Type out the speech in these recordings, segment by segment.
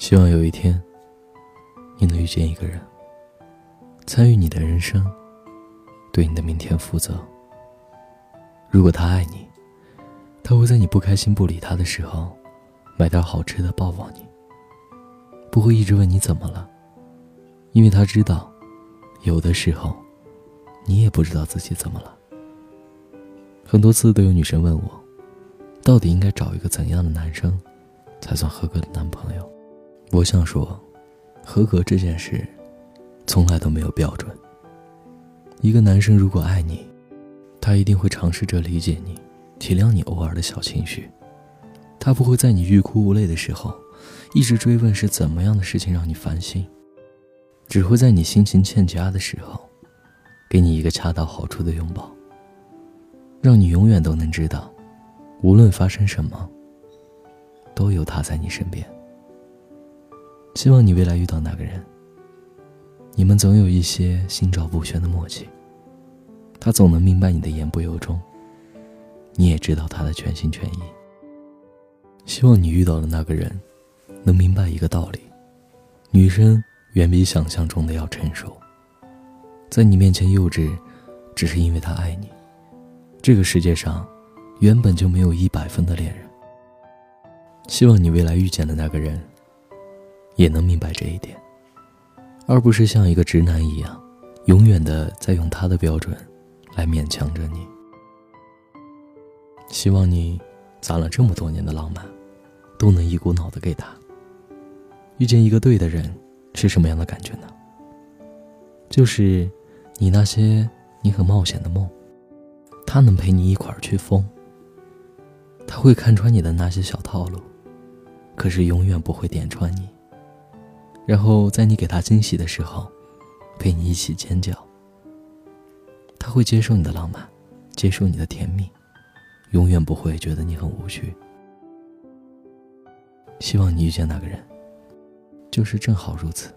希望有一天，你能遇见一个人，参与你的人生，对你的明天负责。如果他爱你，他会在你不开心不理他的时候，买点好吃的抱抱你。不会一直问你怎么了，因为他知道，有的时候，你也不知道自己怎么了。很多次都有女生问我，到底应该找一个怎样的男生，才算合格的男朋友？我想说，合格这件事，从来都没有标准。一个男生如果爱你，他一定会尝试着理解你，体谅你偶尔的小情绪。他不会在你欲哭无泪的时候，一直追问是怎么样的事情让你烦心，只会在你心情欠佳的时候，给你一个恰到好处的拥抱。让你永远都能知道，无论发生什么，都有他在你身边。希望你未来遇到那个人，你们总有一些心照不宣的默契。他总能明白你的言不由衷，你也知道他的全心全意。希望你遇到的那个人，能明白一个道理：女生远比想象中的要成熟。在你面前幼稚，只是因为他爱你。这个世界上，原本就没有一百分的恋人。希望你未来遇见的那个人，也能明白这一点，而不是像一个直男一样，永远的在用他的标准来勉强着你。希望你攒了这么多年的浪漫，都能一股脑的给他。遇见一个对的人，是什么样的感觉呢？就是你那些你很冒险的梦。他能陪你一块儿去疯，他会看穿你的那些小套路，可是永远不会点穿你。然后在你给他惊喜的时候，陪你一起尖叫。他会接受你的浪漫，接受你的甜蜜，永远不会觉得你很无趣。希望你遇见那个人，就是正好如此。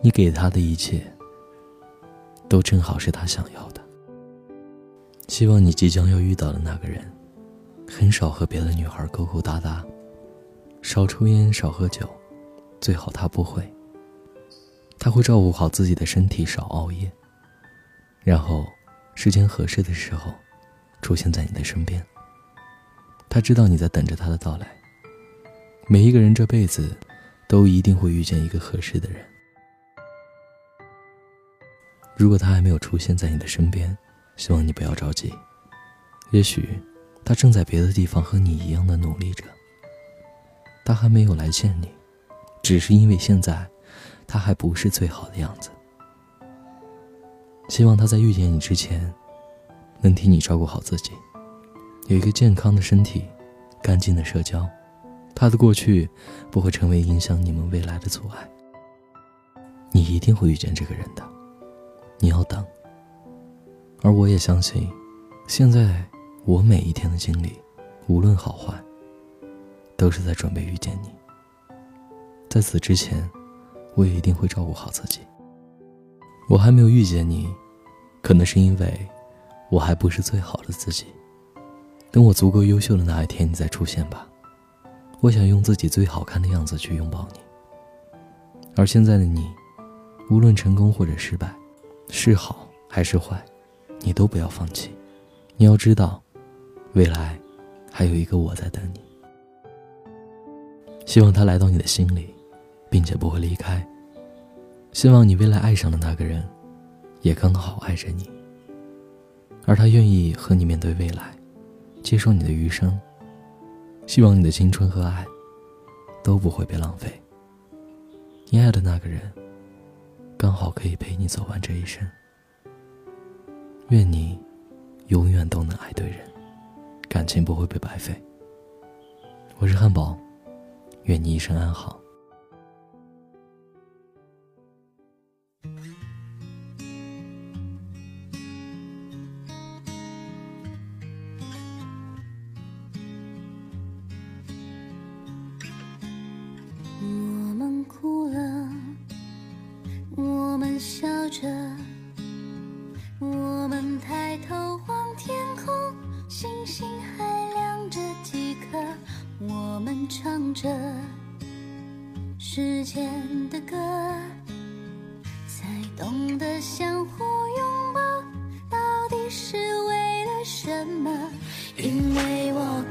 你给他的一切，都正好是他想要的。希望你即将要遇到的那个人，很少和别的女孩勾勾搭搭，少抽烟少喝酒，最好他不会。他会照顾好自己的身体，少熬夜。然后，时间合适的时候，出现在你的身边。他知道你在等着他的到来。每一个人这辈子，都一定会遇见一个合适的人。如果他还没有出现在你的身边，希望你不要着急，也许他正在别的地方和你一样的努力着。他还没有来见你，只是因为现在他还不是最好的样子。希望他在遇见你之前，能替你照顾好自己，有一个健康的身体，干净的社交，他的过去不会成为影响你们未来的阻碍。你一定会遇见这个人的，你要等。而我也相信，现在我每一天的经历，无论好坏，都是在准备遇见你。在此之前，我也一定会照顾好自己。我还没有遇见你，可能是因为我还不是最好的自己。等我足够优秀的那一天，你再出现吧。我想用自己最好看的样子去拥抱你。而现在的你，无论成功或者失败，是好还是坏。你都不要放弃，你要知道，未来还有一个我在等你。希望他来到你的心里，并且不会离开。希望你未来爱上的那个人，也刚好爱着你，而他愿意和你面对未来，接受你的余生。希望你的青春和爱，都不会被浪费。你爱的那个人，刚好可以陪你走完这一生。愿你永远都能爱对人，感情不会被白费。我是汉堡，愿你一生安好。唱着，时间的歌，才懂得相互拥抱，到底是为了什么？因为我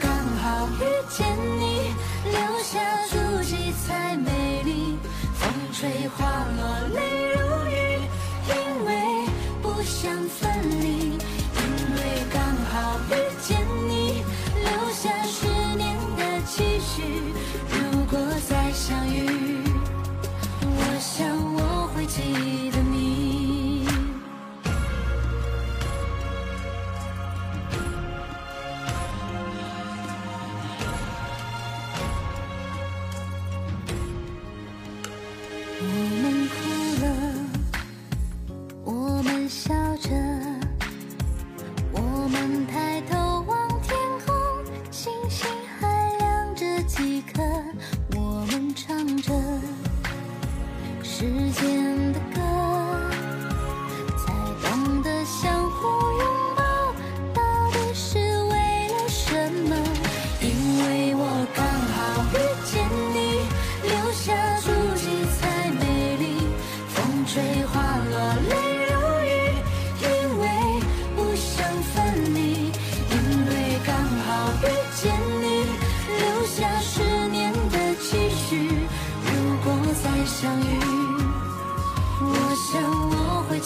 期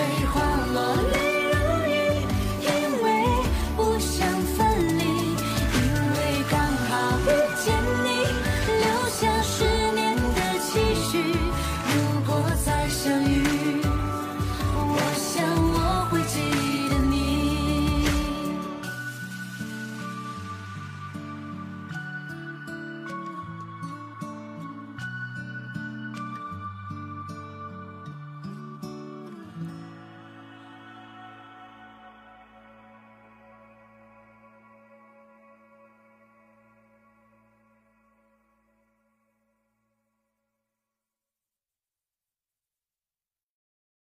泪花落泪